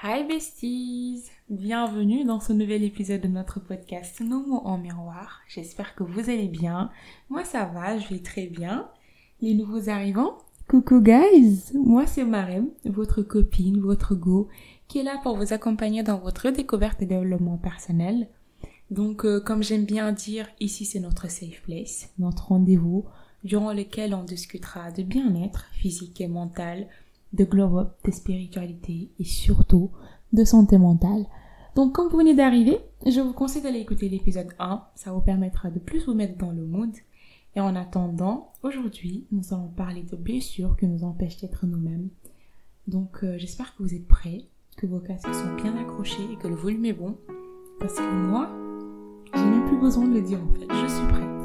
Hi besties Bienvenue dans ce nouvel épisode de notre podcast Nos mots en miroir. J'espère que vous allez bien. Moi ça va, je vais très bien. Les nouveaux arrivants? Coucou guys Moi c'est Marem, votre copine, votre go, qui est là pour vous accompagner dans votre découverte et développement personnel. Donc euh, comme j'aime bien dire, ici c'est notre safe place, notre rendez-vous durant lequel on discutera de bien-être physique et mental, de glow-up, de spiritualité et surtout de santé mentale. Donc comme vous venez d'arriver, je vous conseille d'aller écouter l'épisode 1, ça vous permettra de plus vous mettre dans le mood. Et en attendant, aujourd'hui, nous allons parler de blessures qui nous empêchent d'être nous-mêmes. Donc euh, j'espère que vous êtes prêts, que vos casques sont bien accrochés et que le volume est bon. Parce que moi, j'ai même plus besoin de le dire en fait, je suis prête.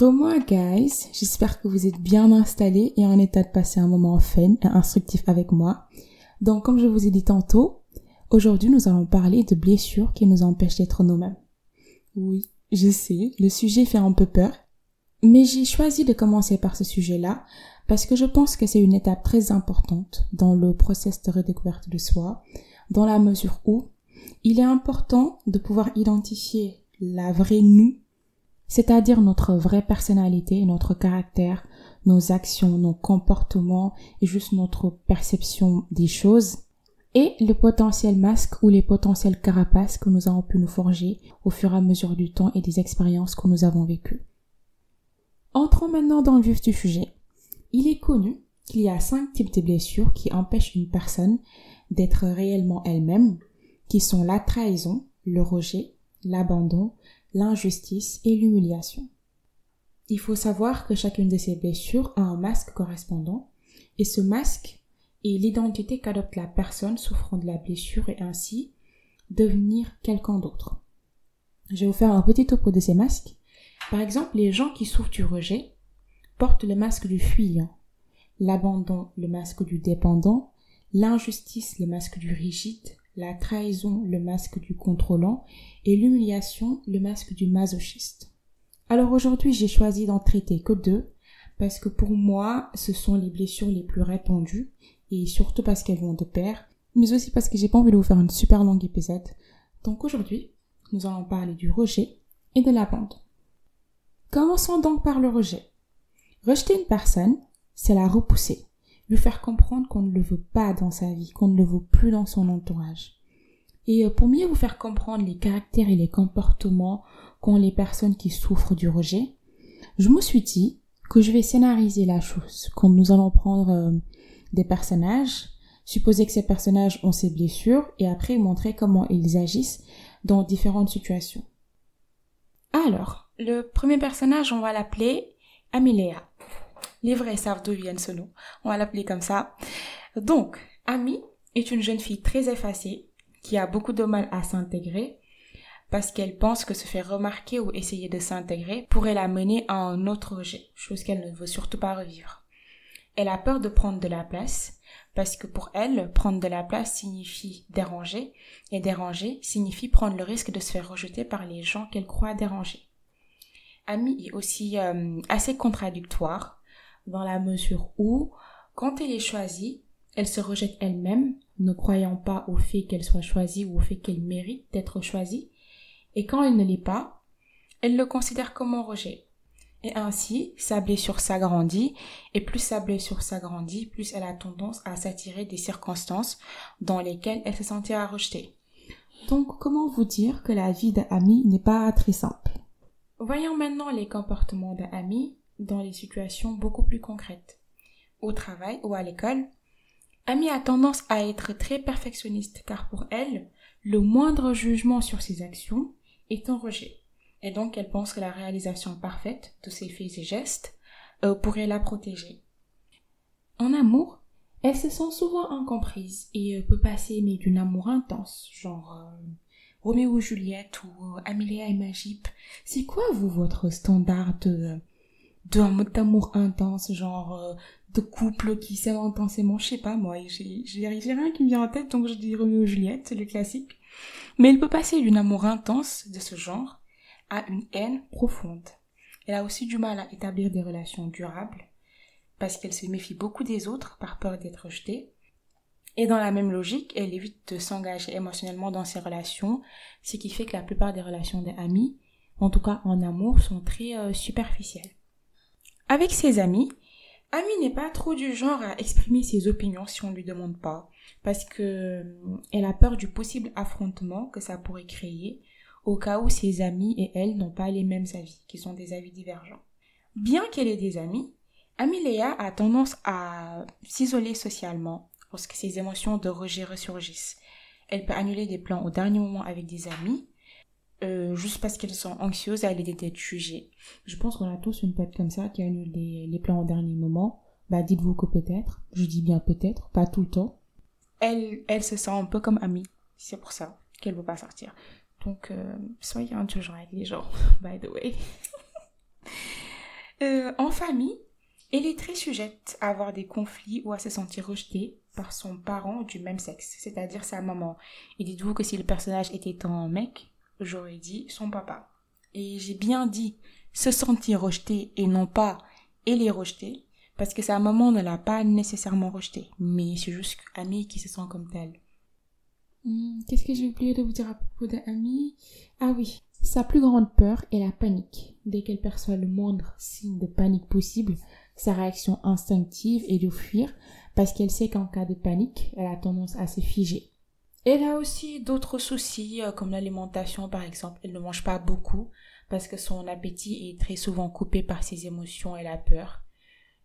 Re-moi guys, j'espère que vous êtes bien installés et en état de passer un moment fun et instructif avec moi. Donc comme je vous ai dit tantôt, aujourd'hui nous allons parler de blessures qui nous empêchent d'être nous-mêmes. Oui, je sais, le sujet fait un peu peur, mais j'ai choisi de commencer par ce sujet-là parce que je pense que c'est une étape très importante dans le process de redécouverte de soi, dans la mesure où il est important de pouvoir identifier la vraie nous c'est-à-dire notre vraie personnalité, notre caractère, nos actions, nos comportements et juste notre perception des choses et le potentiel masque ou les potentiels carapaces que nous avons pu nous forger au fur et à mesure du temps et des expériences que nous avons vécues. Entrons maintenant dans le vif du sujet. Il est connu qu'il y a cinq types de blessures qui empêchent une personne d'être réellement elle-même, qui sont la trahison, le rejet, l'abandon, l'injustice et l'humiliation. Il faut savoir que chacune de ces blessures a un masque correspondant, et ce masque est l'identité qu'adopte la personne souffrant de la blessure et ainsi devenir quelqu'un d'autre. Je vais vous faire un petit topo de ces masques. Par exemple, les gens qui souffrent du rejet portent le masque du fuyant, l'abandon le masque du dépendant, l'injustice le masque du rigide, la trahison le masque du contrôlant et l'humiliation le masque du masochiste. Alors aujourd'hui j'ai choisi d'en traiter que deux parce que pour moi ce sont les blessures les plus répandues et surtout parce qu'elles vont de pair mais aussi parce que j'ai pas envie de vous faire une super longue épisode. Donc aujourd'hui nous allons parler du rejet et de l'abandon. Commençons donc par le rejet. Rejeter une personne, c'est la repousser lui faire comprendre qu'on ne le veut pas dans sa vie, qu'on ne le veut plus dans son entourage. Et euh, pour mieux vous faire comprendre les caractères et les comportements qu'ont les personnes qui souffrent du rejet, je me suis dit que je vais scénariser la chose, quand nous allons prendre euh, des personnages, supposer que ces personnages ont ces blessures et après montrer comment ils agissent dans différentes situations. Alors, le premier personnage, on va l'appeler Amelia. Les vrais savent d'où viennent ce nom. On va l'appeler comme ça. Donc, Amy est une jeune fille très effacée qui a beaucoup de mal à s'intégrer parce qu'elle pense que se faire remarquer ou essayer de s'intégrer pourrait la mener à un autre rejet, chose qu'elle ne veut surtout pas revivre. Elle a peur de prendre de la place parce que pour elle, prendre de la place signifie déranger et déranger signifie prendre le risque de se faire rejeter par les gens qu'elle croit déranger. Amy est aussi euh, assez contradictoire dans la mesure où, quand elle est choisie, elle se rejette elle-même, ne croyant pas au fait qu'elle soit choisie ou au fait qu'elle mérite d'être choisie, et quand elle ne l'est pas, elle le considère comme un rejet. Et ainsi, sa blessure s'agrandit, et plus sa blessure s'agrandit, plus elle a tendance à s'attirer des circonstances dans lesquelles elle se sentira rejetée. Donc, comment vous dire que la vie d'Ami n'est pas très simple? Voyons maintenant les comportements d'Ami dans les situations beaucoup plus concrètes. Au travail ou à l'école, Amy a tendance à être très perfectionniste car pour elle, le moindre jugement sur ses actions est un rejet. Et donc elle pense que la réalisation parfaite de ses faits et gestes euh, pourrait la protéger. En amour, elle se sent souvent incomprise et euh, peut passer mais d'une amour intense, genre euh, Roméo et Juliette ou Amélia et Magip. C'est quoi, vous, votre standard de, d'amour intense, genre euh, de couple qui s'aime intensément, je sais pas moi, j'ai, rien qui me vient en tête, donc je dis Roméo et Juliette, c'est le classique. Mais il peut passer d'une amour intense de ce genre à une haine profonde. Elle a aussi du mal à établir des relations durables parce qu'elle se méfie beaucoup des autres par peur d'être rejetée. Et dans la même logique, elle évite de s'engager émotionnellement dans ses relations, ce qui fait que la plupart des relations des amis, en tout cas en amour, sont très euh, superficielles. Avec ses amis, Ami n'est pas trop du genre à exprimer ses opinions si on lui demande pas, parce que euh, elle a peur du possible affrontement que ça pourrait créer au cas où ses amis et elle n'ont pas les mêmes avis, qui sont des avis divergents. Bien qu'elle ait des amis, Amiléa a tendance à s'isoler socialement lorsque ses émotions de rejet ressurgissent. Elle peut annuler des plans au dernier moment avec des amis, euh, juste parce qu'elles sont anxieuses à l'idée d'être jugées. Je pense qu'on a tous une pote comme ça qui annule les, plans au dernier moment. Bah dites-vous que peut-être, je dis bien peut-être, pas tout le temps. Elle, elle se sent un peu comme amie. C'est pour ça qu'elle ne veut pas sortir. Donc, euh, soyez indulgents avec les gens, by the way. Euh, en famille, elle est très sujette à avoir des conflits ou à se sentir rejetée par son parent du même sexe, c'est-à-dire sa maman. Et dites-vous que si le personnage était un mec, j'aurais dit son papa. Et j'ai bien dit se sentir rejeté et non pas elle est rejetée, parce que sa maman ne l'a pas nécessairement rejetée, mais c'est juste Ami qui se sent comme telle. Hmm, qu'est-ce que j'ai oublié de vous dire à propos d'Ami Ah oui, sa plus grande peur est la panique. Dès qu'elle perçoit le moindre signe de panique possible, sa réaction instinctive est de fuir parce qu'elle sait qu'en cas de panique, elle a tendance à se figer. Elle a aussi d'autres soucis euh, comme l'alimentation par exemple. Elle ne mange pas beaucoup parce que son appétit est très souvent coupé par ses émotions et la peur.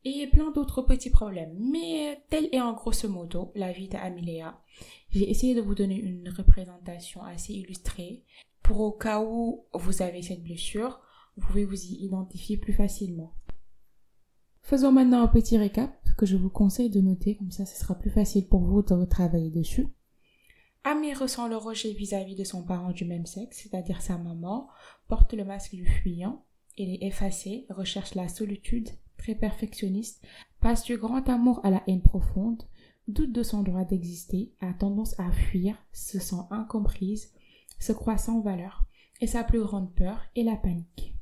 Et plein d'autres petits problèmes. Mais tel est en grosso modo la vie d'Amiléa. J'ai essayé de vous donner une représentation assez illustrée pour au cas où vous avez cette blessure, vous pouvez vous y identifier plus facilement. Faisons maintenant un petit récap que je vous conseille de noter, comme ça ce sera plus facile pour vous de travailler dessus. Ami ressent le rejet vis-à-vis de son parent du même sexe, c'est-à-dire sa maman, porte le masque du fuyant, il est effacé, recherche la solitude, très perfectionniste, passe du grand amour à la haine profonde, doute de son droit d'exister, a tendance à fuir, se sent incomprise, se croit sans valeur, et sa plus grande peur est la panique.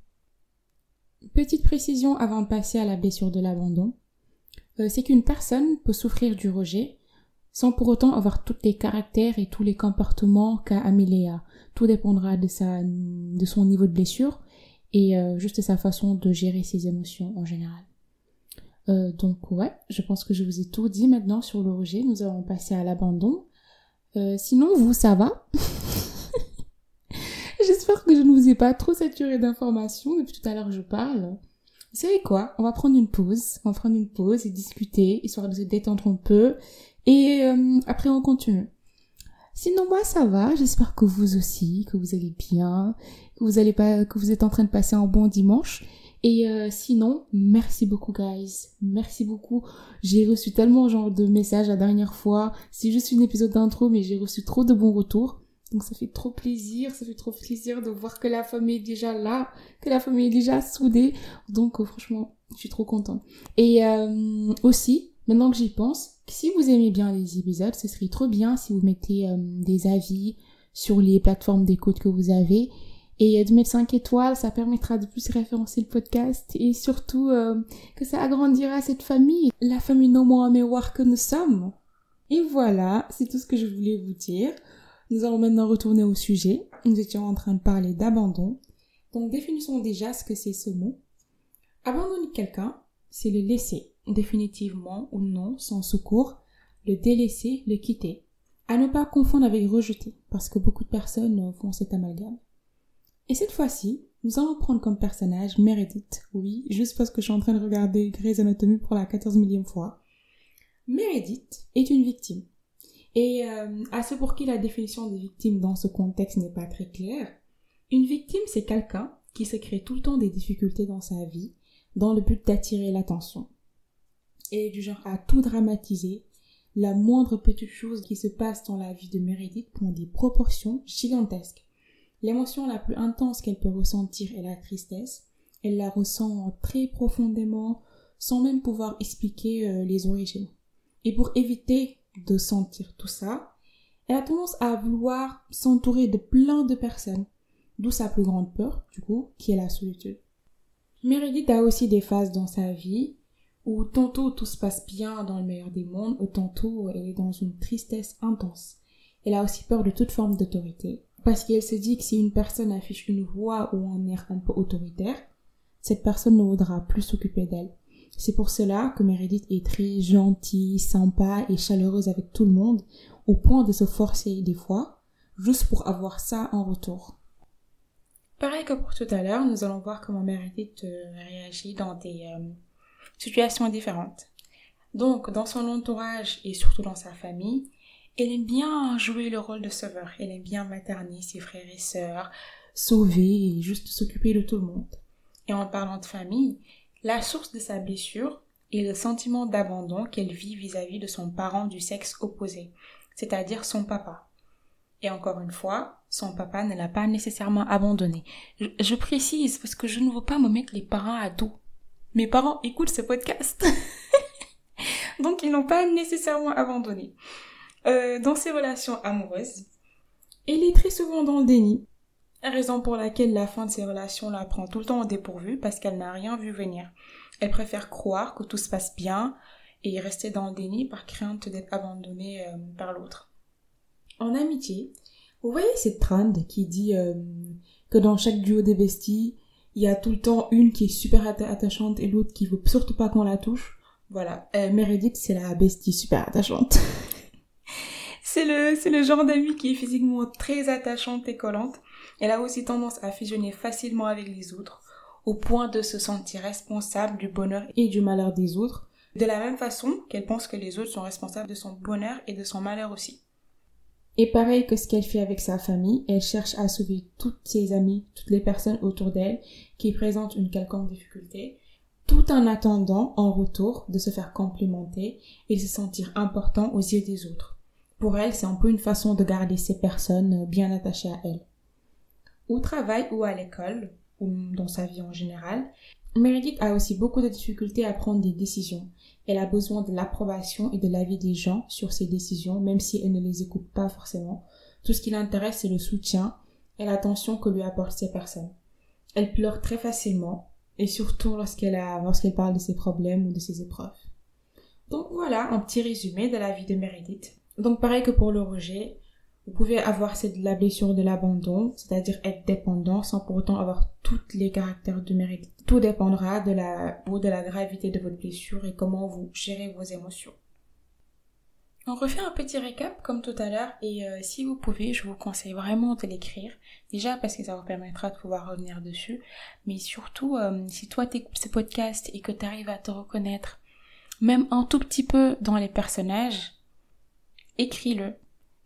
Petite précision avant de passer à la blessure de l'abandon, euh, c'est qu'une personne peut souffrir du rejet sans pour autant avoir tous les caractères et tous les comportements qu'a Améléa. Tout dépendra de, sa, de son niveau de blessure et euh, juste de sa façon de gérer ses émotions en général. Euh, donc ouais, je pense que je vous ai tout dit maintenant sur le rejet. Nous allons passer à l'abandon. sinon, vous, ça va? J'espère que je ne vous ai pas trop saturé d'informations. Depuis tout à l'heure, je parle. Vous savez quoi? On va prendre une pause. On va prendre une pause et discuter, histoire de se détendre un peu. Et euh, après, on continue. Sinon, moi, ça va. J'espère que vous aussi, que vous allez bien, que vous allez pas, que vous êtes en train de passer un bon dimanche. Et euh, sinon, merci beaucoup, guys. Merci beaucoup. J'ai reçu tellement genre de messages la dernière fois. C'est juste une épisode d'intro, mais j'ai reçu trop de bons retours. Donc ça fait trop plaisir, ça fait trop plaisir de voir que la famille est déjà là, que la famille est déjà soudée. Donc euh, franchement, je suis trop contente. Et euh, aussi, maintenant que j'y pense, si vous aimez bien les épisodes, ce serait trop bien si vous mettez euh, des avis sur les plateformes d'écoute que vous avez. Et de mettre 5 étoiles, ça permettra de plus référencer le podcast et surtout que ça agrandira cette famille, la famille non moins mémoire que nous sommes. Et voilà, c'est tout ce que je voulais vous dire. Nous allons maintenant retourner au sujet. Nous étions en train de parler d'abandon. Donc définissons déjà ce que c'est ce mot. Abandonner quelqu'un, c'est le laisser, définitivement ou non, sans secours, le délaisser, le quitter. À ne pas confondre avec rejeter, parce que beaucoup de personnes font cet amalgame. Et cette fois-ci, nous allons prendre comme personnage Meredith, oui, juste parce que je suis en train de regarder Grey's Anatomy pour la 14 millième fois. Meredith est une victime. Et euh, à ceux pour qui la définition de victime dans ce contexte n'est pas très claire, une victime c'est quelqu'un qui se crée tout le temps des difficultés dans sa vie dans le but d'attirer l'attention. Et du genre à tout dramatiser, la moindre petite chose qui se passe dans la vie de Meredith prend des proportions gigantesques. L'émotion la plus intense qu'elle peut ressentir est la tristesse. Elle la ressent très profondément sans même pouvoir expliquer euh, les origines. Et pour éviter de sentir tout ça, elle a tendance à vouloir s'entourer de plein de personnes, d'où sa plus grande peur, du coup, qui est la solitude. Meredith a aussi des phases dans sa vie où tantôt tout se passe bien dans le meilleur des mondes, ou tantôt elle est dans une tristesse intense. Elle a aussi peur de toute forme d'autorité, parce qu'elle se dit que si une personne affiche une voix ou un air un peu autoritaire, cette personne ne voudra plus s'occuper d'elle. C'est pour cela que Meredith est très gentille, sympa et chaleureuse avec tout le monde, au point de se forcer des fois, juste pour avoir ça en retour. Pareil que pour tout à l'heure, nous allons voir comment Meredith euh, réagit dans des euh, situations différentes. Donc, dans son entourage et surtout dans sa famille, elle aime bien jouer le rôle de sauveur. Elle aime bien materner ses frères et sœurs, sauver et juste s'occuper de tout le monde. Et en parlant de famille, la source de sa blessure est le sentiment d'abandon qu'elle vit vis-à-vis de son parent du sexe opposé, c'est-à-dire son papa. Et encore une fois, son papa ne l'a pas nécessairement abandonné. Je, précise parce que je ne veux pas me mettre les parents à dos. Mes parents écoutent ce podcast. Donc ils n'ont pas nécessairement abandonné. Euh, dans ses relations amoureuses, il est très souvent dans le déni raison pour laquelle la fin de ses relations la prend tout le temps au dépourvu parce qu'elle n'a rien vu venir. Elle préfère croire que tout se passe bien et rester dans le déni par crainte d'être abandonnée euh, par l'autre. En amitié, vous voyez cette trend qui dit euh, que dans chaque duo des besties, il y a tout le temps une qui est super attachante et l'autre qui veut surtout pas qu'on la touche. Voilà, euh, Meredith c'est la bestie super attachante. c'est le c'est le genre d'amie qui est physiquement très attachante et collante elle a aussi tendance à fusionner facilement avec les autres, au point de se sentir responsable du bonheur et du malheur des autres, de la même façon qu'elle pense que les autres sont responsables de son bonheur et de son malheur aussi. Et pareil que ce qu'elle fait avec sa famille, elle cherche à sauver toutes ses amies, toutes les personnes autour d'elle qui présentent une quelconque difficulté, tout en attendant en retour de se faire complimenter et se sentir important aux yeux des autres. Pour elle, c'est un peu une façon de garder ces personnes bien attachées à elle au travail ou à l'école, ou dans sa vie en général, Meredith a aussi beaucoup de difficultés à prendre des décisions. Elle a besoin de l'approbation et de l'avis des gens sur ses décisions, même si elle ne les écoute pas forcément. Tout ce qui l'intéresse, c'est le soutien et l'attention que lui apportent ces personnes. Elle pleure très facilement, et surtout lorsqu'elle lorsqu'elle parle de ses problèmes ou de ses épreuves. Donc voilà un petit résumé de la vie de Meredith. Donc pareil que pour le rejet, vous pouvez avoir cette, la blessure de l'abandon, c'est-à-dire être dépendant sans pour autant avoir tous les caractères de mérite. Tout dépendra de la, de la gravité de votre blessure et comment vous gérez vos émotions. On refait un petit récap comme tout à l'heure et euh, si vous pouvez, je vous conseille vraiment de l'écrire. Déjà parce que ça vous permettra de pouvoir revenir dessus, mais surtout euh, si toi t'écoutes ce podcast et que tu arrives à te reconnaître, même un tout petit peu dans les personnages, écris-le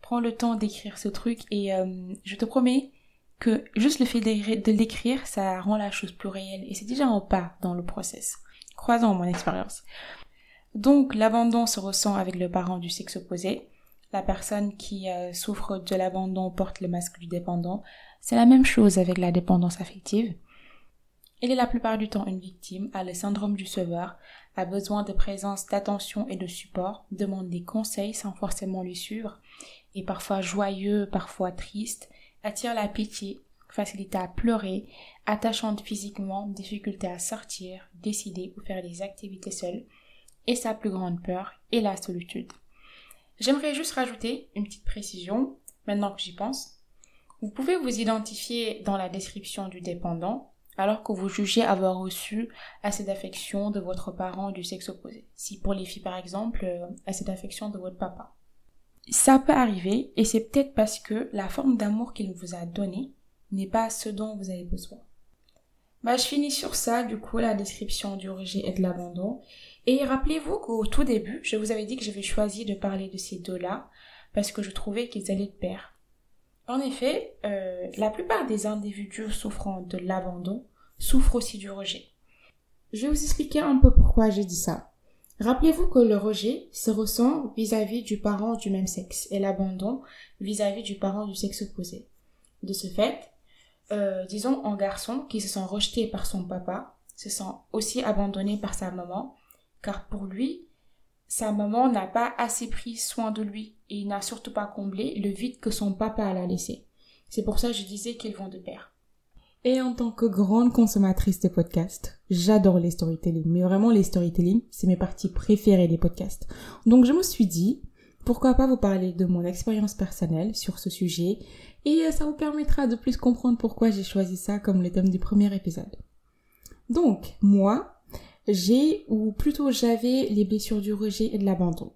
prends le temps d'écrire ce truc et euh, je te promets que juste le fait de l'écrire, ça rend la chose plus réelle et c'est déjà un pas dans le process. Croisant mon expérience. Donc l'abandon se ressent avec le parent du sexe opposé. La personne qui euh, souffre de l'abandon porte le masque du dépendant. C'est la même chose avec la dépendance affective. Elle est la plupart du temps une victime, a le syndrome du sauveur, a besoin de présence, d'attention et de support, demande des conseils sans forcément lui suivre, est parfois joyeux, parfois triste, attire la pitié, facilité à pleurer, attachante physiquement, difficulté à sortir, décider ou faire des activités seules, et sa plus grande peur est la solitude. J'aimerais juste rajouter une petite précision, maintenant que j'y pense. Vous pouvez vous identifier dans la description du dépendant, alors que vous jugez avoir reçu assez d'affection de votre parent du sexe opposé. Si pour les filles par exemple, euh, assez d'affection de votre papa. Ça peut arriver et c'est peut-être parce que la forme d'amour qu'il vous a donné n'est pas ce dont vous avez besoin. Bah, je finis sur ça, du coup, la description du rejet et de l'abandon. Et rappelez-vous qu'au tout début, je vous avais dit que j'avais choisi de parler de ces deux-là parce que je trouvais qu'ils allaient de pair. En effet, euh, la plupart des individus souffrant de l'abandon souffrent aussi du rejet. Je vais vous expliquer un peu pourquoi j'ai dit ça. Rappelez-vous que le rejet se ressent vis-à-vis du parent du même sexe et l'abandon vis-à-vis du parent du sexe opposé. De ce fait, euh, disons en garçon qui se sent rejeté par son papa, se sent aussi abandonné par sa maman, car pour lui, sa maman n'a pas assez pris soin de lui et il n'a surtout pas comblé le vide que son papa l'a laissé. C'est pour ça que je disais qu'ils vont de pair. Et en tant que grande consommatrice de podcasts, j'adore les storytelling. Mais vraiment, les storytelling, c'est mes parties préférées des podcasts. Donc, je me suis dit, pourquoi pas vous parler de mon expérience personnelle sur ce sujet et euh, ça vous permettra de plus comprendre pourquoi j'ai choisi ça comme le thème du premier épisode. Donc, moi, j'ai, ou plutôt j'avais les blessures du rejet et de l'abandon.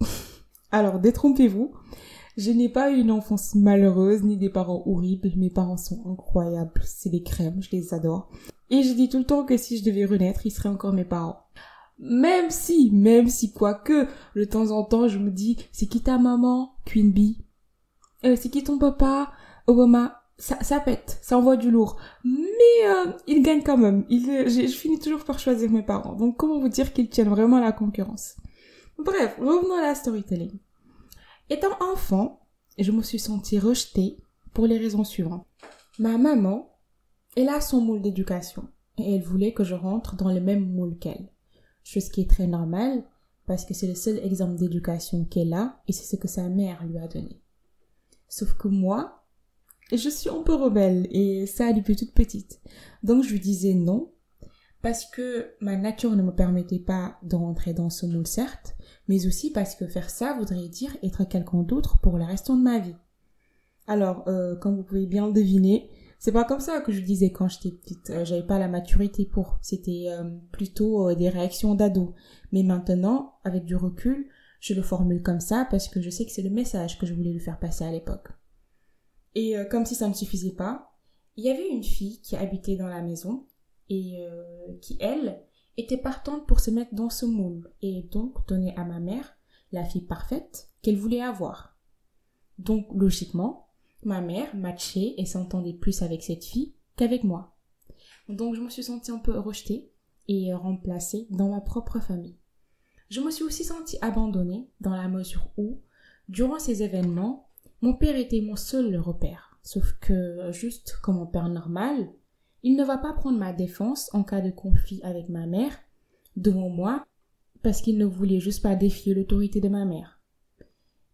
Alors, détrompez-vous, je n'ai pas eu une enfance malheureuse ni des parents horribles. Mes parents sont incroyables. C'est des crèmes, je les adore. Et je dis tout le temps que si je devais renaître, ils seraient encore mes parents. Même si, même si, quoique, de temps en temps, je me dis, c'est qui ta maman, Queen Bee? Euh, C'est qui ton papa, Obama? Ça, ça pète, ça envoie du lourd. Mais euh, ils gagnent quand même. Je, je finis toujours par choisir mes parents. Donc comment vous dire qu'ils tiennent vraiment la concurrence? Bref, revenons à la storytelling. Étant enfant, je me suis sentie rejetée pour les raisons suivantes. Ma maman, elle a son moule d'éducation et elle voulait que je rentre dans le même moule qu'elle. Chose qui est très normale parce que c'est le seul exemple d'éducation qu'elle a et c'est ce que sa mère lui a donné. Sauf que moi, je suis un peu rebelle et ça depuis toute petite. Donc je lui disais non parce que ma nature ne me permettait pas de rentrer dans ce moule certes, mais aussi parce que faire ça voudrait dire être quelqu'un d'autre pour le restant de ma vie. Alors, euh, comme vous pouvez bien le deviner, c'est pas comme ça que je disais quand j'étais petite. Euh, j'avais pas la maturité pour. C'était euh, plutôt des réactions d'ado. Mais maintenant, avec du recul, je le formule comme ça parce que je sais que c'est le message que je voulais lui faire passer à l'époque. Et comme si ça ne suffisait pas, il y avait une fille qui habitait dans la maison et qui, elle, était partante pour se mettre dans ce moule et donc donner à ma mère la fille parfaite qu'elle voulait avoir. Donc logiquement, ma mère matchait et s'entendait plus avec cette fille qu'avec moi. Donc je me suis sentie un peu rejetée et remplacée dans ma propre famille. Je me suis aussi sentie abandonnée dans la mesure où, durant ces événements, mon père était mon seul repère. Sauf que, juste comme un père normal, il ne va pas prendre ma défense en cas de conflit avec ma mère devant moi parce qu'il ne voulait juste pas défier l'autorité de ma mère.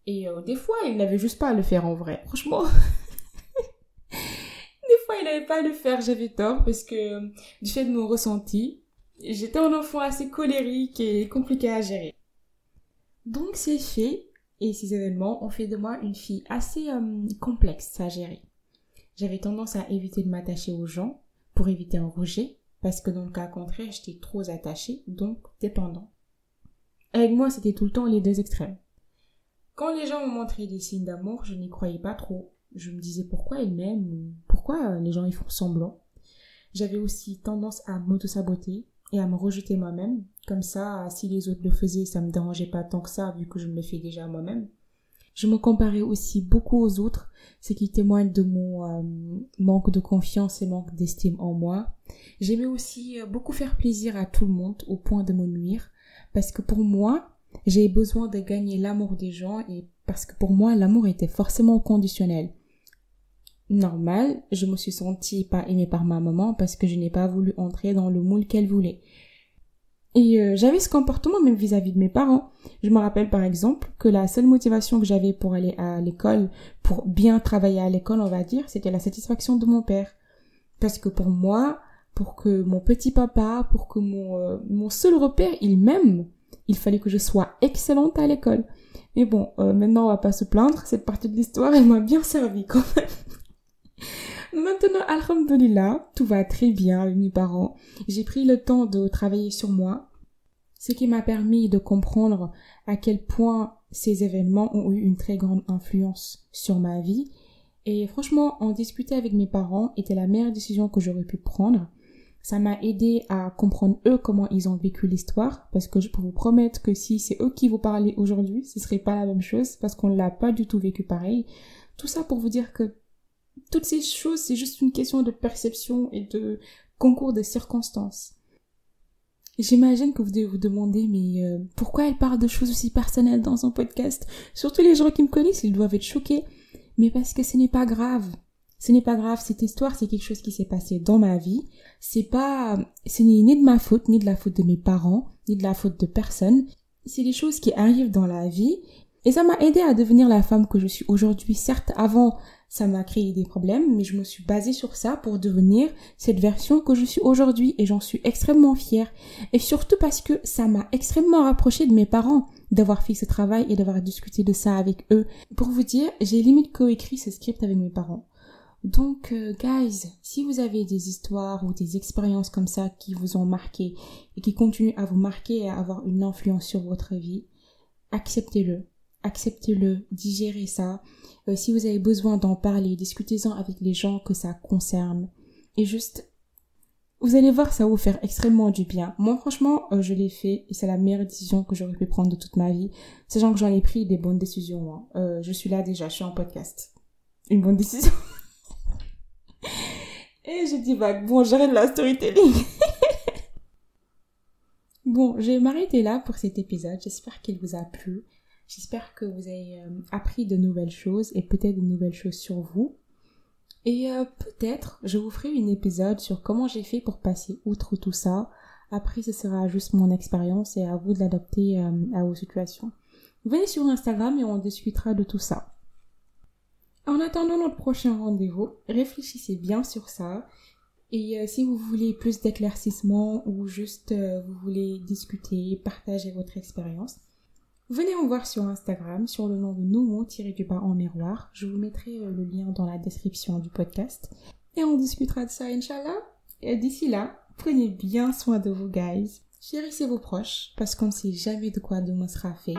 Et euh, des fois, il n'avait juste pas à le faire en vrai. Franchement, des fois, il n'avait pas à le faire. J'avais tort parce que du fait de mon ressenti, j'étais un enfant assez colérique et compliqué à gérer. Donc, ces faits et ces événements ont fait de moi une fille assez euh, complexe à gérer. J'avais tendance à éviter de m'attacher aux gens pour éviter un rejet, parce que dans le cas contraire, j'étais trop attachée, donc dépendant. Avec moi, c'était tout le temps les deux extrêmes. Quand les gens me montraient des signes d'amour, je n'y croyais pas trop. Je me disais pourquoi ils m'aiment pourquoi les gens y font semblant. J'avais aussi tendance à m'auto-saboter et à me rejeter moi-même. Comme ça, si les autres le faisaient, ça me dérangeait pas tant que ça, vu que je me le fais déjà moi-même. Je me comparais aussi beaucoup aux autres, ce qui témoigne de mon euh, manque de confiance et manque d'estime en moi. J'aimais aussi euh, beaucoup faire plaisir à tout le monde au point de me nuire, parce que pour moi, j'ai besoin de gagner l'amour des gens et parce que pour moi, l'amour était forcément conditionnel. Normal, je me suis sentie pas aimée par ma maman parce que je n'ai pas voulu entrer dans le moule qu'elle voulait. Et euh, j'avais ce comportement même vis-à-vis de mes parents. Je me rappelle par exemple que la seule motivation que j'avais pour aller à l'école, pour bien travailler à l'école, on va dire, c'était la satisfaction de mon père. Parce que pour moi, pour que mon petit papa, pour que mon, euh, mon seul repère, il m'aime, il fallait que je sois excellente à l'école. Mais bon, euh, maintenant on va pas se plaindre, cette partie de l'histoire, elle m'a bien servi quand même. Maintenant, alhamdulillah, tout va très bien avec mes parents. J'ai pris le temps de travailler sur moi, ce qui m'a permis de comprendre à quel point ces événements ont eu une très grande influence sur ma vie. Et franchement, en discuter avec mes parents était la meilleure décision que j'aurais pu prendre. Ça m'a aidé à comprendre eux comment ils ont vécu l'histoire, parce que je peux vous promettre que si c'est eux qui vous parlaient aujourd'hui, ce serait pas la même chose, parce qu'on l'a pas du tout vécu pareil. Tout ça pour vous dire que toutes ces choses, c'est juste une question de perception et de concours de circonstances. J'imagine que vous devez vous demander, mais euh, pourquoi elle parle de choses aussi personnelles dans son podcast? Surtout les gens qui me connaissent, ils doivent être choqués. Mais parce que ce n'est pas grave. Ce n'est pas grave, cette histoire, c'est quelque chose qui s'est passé dans ma vie. C'est pas, ce n'est ni de ma faute, ni de la faute de mes parents, ni de la faute de personne. C'est des choses qui arrivent dans la vie. Et ça m'a aidé à devenir la femme que je suis aujourd'hui. Certes, avant, ça m'a créé des problèmes, mais je me suis basée sur ça pour devenir cette version que je suis aujourd'hui et j'en suis extrêmement fière. Et surtout parce que ça m'a extrêmement rapproché de mes parents d'avoir fait ce travail et d'avoir discuté de ça avec eux. Pour vous dire, j'ai limite coécrit ce script avec mes parents. Donc, euh, guys, si vous avez des histoires ou des expériences comme ça qui vous ont marqué et qui continuent à vous marquer et à avoir une influence sur votre vie, acceptez-le. Acceptez-le, digérez ça. Euh, si vous avez besoin d'en parler, discutez-en avec les gens que ça concerne. Et juste, vous allez voir, ça va vous faire extrêmement du bien. Moi, franchement, euh, je l'ai fait et c'est la meilleure décision que j'aurais pu prendre de toute ma vie. Sachant que j'en ai pris des bonnes décisions. Hein. je suis là déjà, je suis en podcast. Une bonne décision. Et je dis, bah, bon, j'arrête la storytelling. bon, je vais m'arrêter là pour cet épisode. J'espère qu'il vous a plu. J'espère que vous avez euh, appris de nouvelles choses et peut-être de nouvelles choses sur vous. Et euh, peut-être je vous ferai un épisode sur comment j'ai fait pour passer outre tout ça. Après, ce sera juste mon expérience et à vous de l'adapter euh, à vos situations. Venez sur Instagram et on discutera de tout ça. En attendant notre prochain rendez-vous, réfléchissez bien sur ça. Et si vous voulez plus d'éclaircissement ou juste vous voulez discuter, partager votre expérience, venez me voir sur Instagram sur le nom de Nomo du bas en miroir. Je vous mettrai euh, le lien dans la description du podcast. Et on discutera de ça, Inch'Allah. Et d'ici là, prenez bien soin de vous, guys. Chérissez vos proches parce qu'on ne sait jamais de quoi demain sera fait.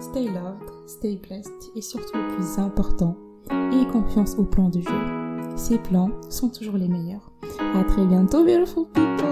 Stay loved, stay blessed et surtout le plus important, et confiance au plan de jeu. Ces plans sont toujours les meilleurs. À très bientôt, beautiful people!